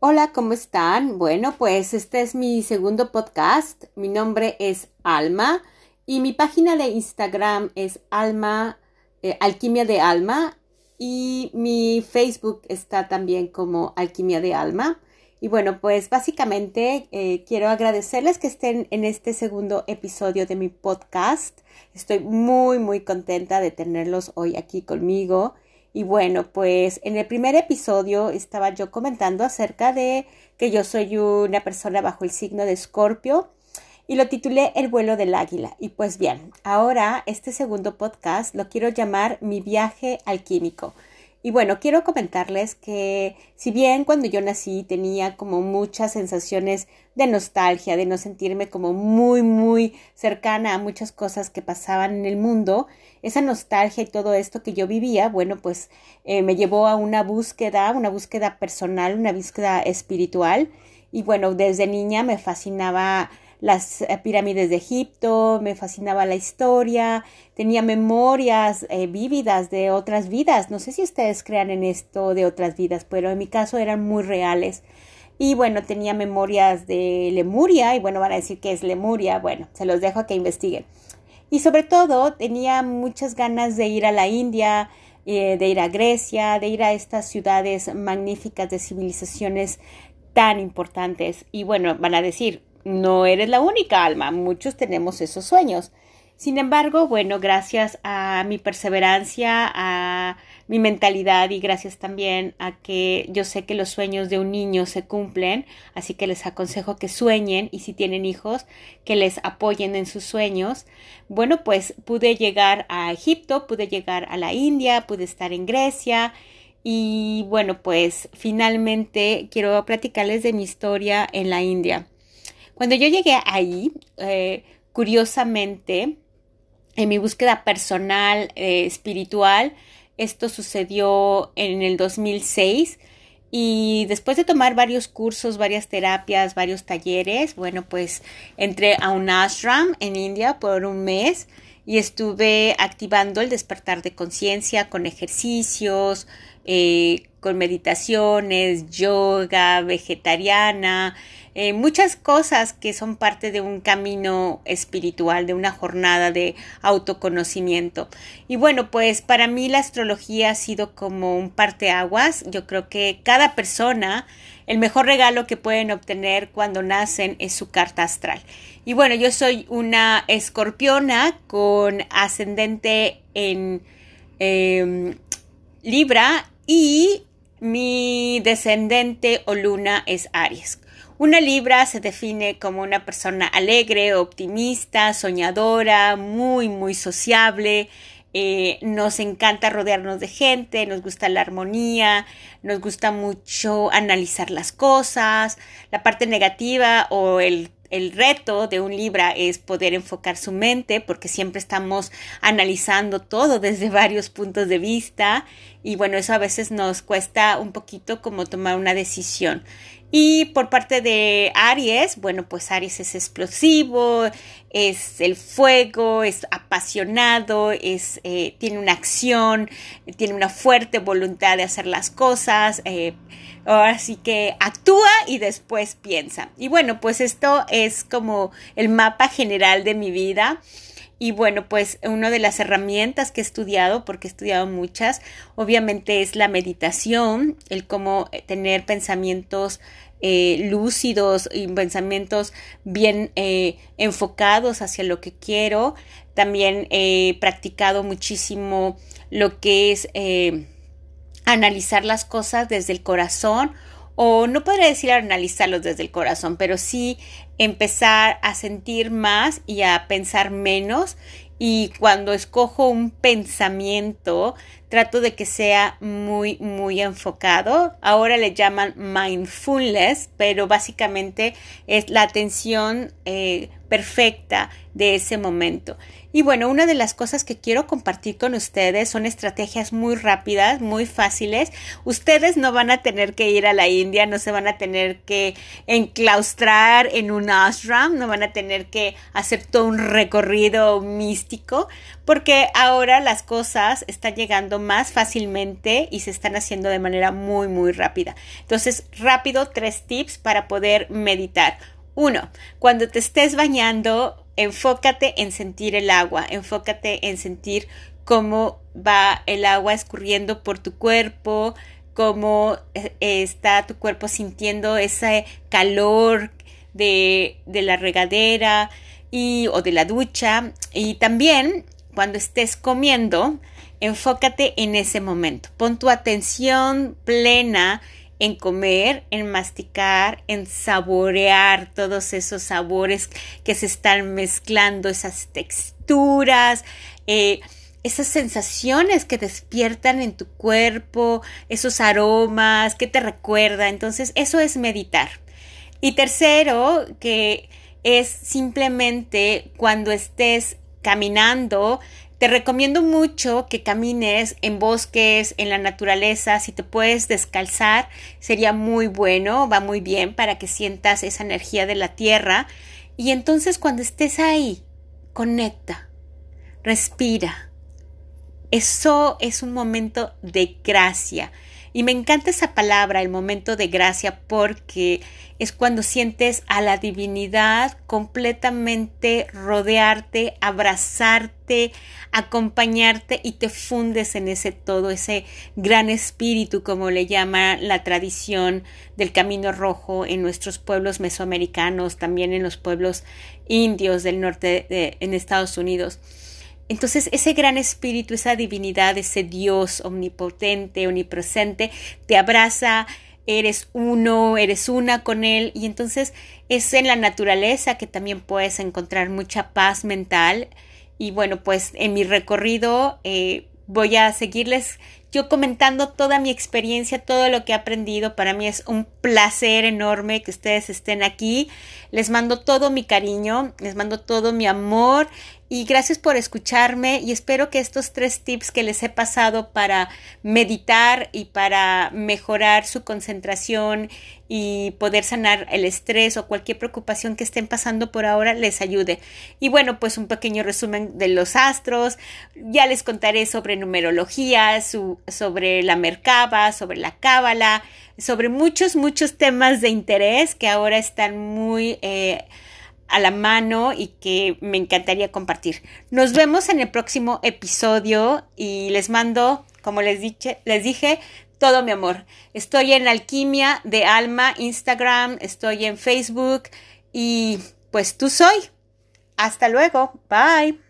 Hola, ¿cómo están? Bueno, pues este es mi segundo podcast. Mi nombre es Alma y mi página de Instagram es Alma, eh, Alquimia de Alma y mi Facebook está también como Alquimia de Alma. Y bueno, pues básicamente eh, quiero agradecerles que estén en este segundo episodio de mi podcast. Estoy muy, muy contenta de tenerlos hoy aquí conmigo. Y bueno, pues en el primer episodio estaba yo comentando acerca de que yo soy una persona bajo el signo de Escorpio y lo titulé El vuelo del águila. Y pues bien, ahora este segundo podcast lo quiero llamar Mi viaje alquímico. Y bueno, quiero comentarles que si bien cuando yo nací tenía como muchas sensaciones de nostalgia, de no sentirme como muy, muy cercana a muchas cosas que pasaban en el mundo, esa nostalgia y todo esto que yo vivía, bueno, pues eh, me llevó a una búsqueda, una búsqueda personal, una búsqueda espiritual. Y bueno, desde niña me fascinaba las eh, pirámides de Egipto, me fascinaba la historia, tenía memorias eh, vívidas de otras vidas. No sé si ustedes crean en esto de otras vidas, pero en mi caso eran muy reales. Y bueno, tenía memorias de Lemuria, y bueno, van a decir que es Lemuria, bueno, se los dejo a que investiguen. Y sobre todo tenía muchas ganas de ir a la India, eh, de ir a Grecia, de ir a estas ciudades magníficas de civilizaciones tan importantes. Y bueno, van a decir, no eres la única alma, muchos tenemos esos sueños. Sin embargo, bueno, gracias a mi perseverancia, a mi mentalidad y gracias también a que yo sé que los sueños de un niño se cumplen, así que les aconsejo que sueñen y si tienen hijos, que les apoyen en sus sueños. Bueno, pues pude llegar a Egipto, pude llegar a la India, pude estar en Grecia y bueno, pues finalmente quiero platicarles de mi historia en la India. Cuando yo llegué ahí, eh, curiosamente, en mi búsqueda personal, eh, espiritual, esto sucedió en el 2006 y después de tomar varios cursos, varias terapias, varios talleres, bueno, pues entré a un ashram en India por un mes y estuve activando el despertar de conciencia con ejercicios, eh, con meditaciones, yoga, vegetariana, eh, muchas cosas que son parte de un camino espiritual, de una jornada de autoconocimiento. Y bueno, pues para mí la astrología ha sido como un parteaguas. Yo creo que cada persona, el mejor regalo que pueden obtener cuando nacen es su carta astral. Y bueno, yo soy una escorpiona con ascendente en em, Libra y mi descendente o luna es Aries. Una Libra se define como una persona alegre, optimista, soñadora, muy, muy sociable. Eh, nos encanta rodearnos de gente, nos gusta la armonía, nos gusta mucho analizar las cosas. La parte negativa o el el reto de un Libra es poder enfocar su mente porque siempre estamos analizando todo desde varios puntos de vista y bueno, eso a veces nos cuesta un poquito como tomar una decisión. Y por parte de Aries, bueno, pues Aries es explosivo, es el fuego, es apasionado, es, eh, tiene una acción, tiene una fuerte voluntad de hacer las cosas, eh, así que actúa y después piensa. Y bueno, pues esto es como el mapa general de mi vida. Y bueno, pues una de las herramientas que he estudiado, porque he estudiado muchas, obviamente es la meditación, el cómo tener pensamientos eh, lúcidos y pensamientos bien eh, enfocados hacia lo que quiero. También he practicado muchísimo lo que es eh, analizar las cosas desde el corazón o no podría decir analizarlos desde el corazón, pero sí empezar a sentir más y a pensar menos. Y cuando escojo un pensamiento, trato de que sea muy, muy enfocado. Ahora le llaman mindfulness, pero básicamente es la atención eh, perfecta de ese momento. Y bueno, una de las cosas que quiero compartir con ustedes son estrategias muy rápidas, muy fáciles. Ustedes no van a tener que ir a la India, no se van a tener que enclaustrar en un ashram, no van a tener que hacer todo un recorrido místico, porque ahora las cosas están llegando más fácilmente y se están haciendo de manera muy, muy rápida. Entonces, rápido, tres tips para poder meditar. Uno, cuando te estés bañando, enfócate en sentir el agua, enfócate en sentir cómo va el agua escurriendo por tu cuerpo, cómo eh, está tu cuerpo sintiendo ese calor de, de la regadera y, o de la ducha. Y también cuando estés comiendo, enfócate en ese momento. Pon tu atención plena en comer, en masticar, en saborear todos esos sabores que se están mezclando, esas texturas, eh, esas sensaciones que despiertan en tu cuerpo, esos aromas que te recuerda. Entonces, eso es meditar. Y tercero, que es simplemente cuando estés caminando, te recomiendo mucho que camines en bosques, en la naturaleza, si te puedes descalzar, sería muy bueno, va muy bien para que sientas esa energía de la tierra. Y entonces cuando estés ahí, conecta, respira. Eso es un momento de gracia. Y me encanta esa palabra, el momento de gracia, porque es cuando sientes a la divinidad completamente rodearte, abrazarte, acompañarte y te fundes en ese todo, ese gran espíritu, como le llama la tradición del Camino Rojo en nuestros pueblos mesoamericanos, también en los pueblos indios del norte de, en Estados Unidos. Entonces ese gran espíritu, esa divinidad, ese Dios omnipotente, omnipresente, te abraza, eres uno, eres una con él. Y entonces es en la naturaleza que también puedes encontrar mucha paz mental. Y bueno pues en mi recorrido eh, voy a seguirles yo comentando toda mi experiencia, todo lo que he aprendido. Para mí es un placer enorme que ustedes estén aquí. Les mando todo mi cariño, les mando todo mi amor y gracias por escucharme y espero que estos tres tips que les he pasado para meditar y para mejorar su concentración y poder sanar el estrés o cualquier preocupación que estén pasando por ahora les ayude. Y bueno, pues un pequeño resumen de los astros. Ya les contaré sobre numerología, sobre la mercaba, sobre la cábala, sobre muchos, muchos temas de interés que ahora están muy... Eh, a la mano y que me encantaría compartir. Nos vemos en el próximo episodio y les mando, como les, dije, les dije, todo mi amor. Estoy en Alquimia de Alma, Instagram, estoy en Facebook y pues tú soy. Hasta luego. Bye.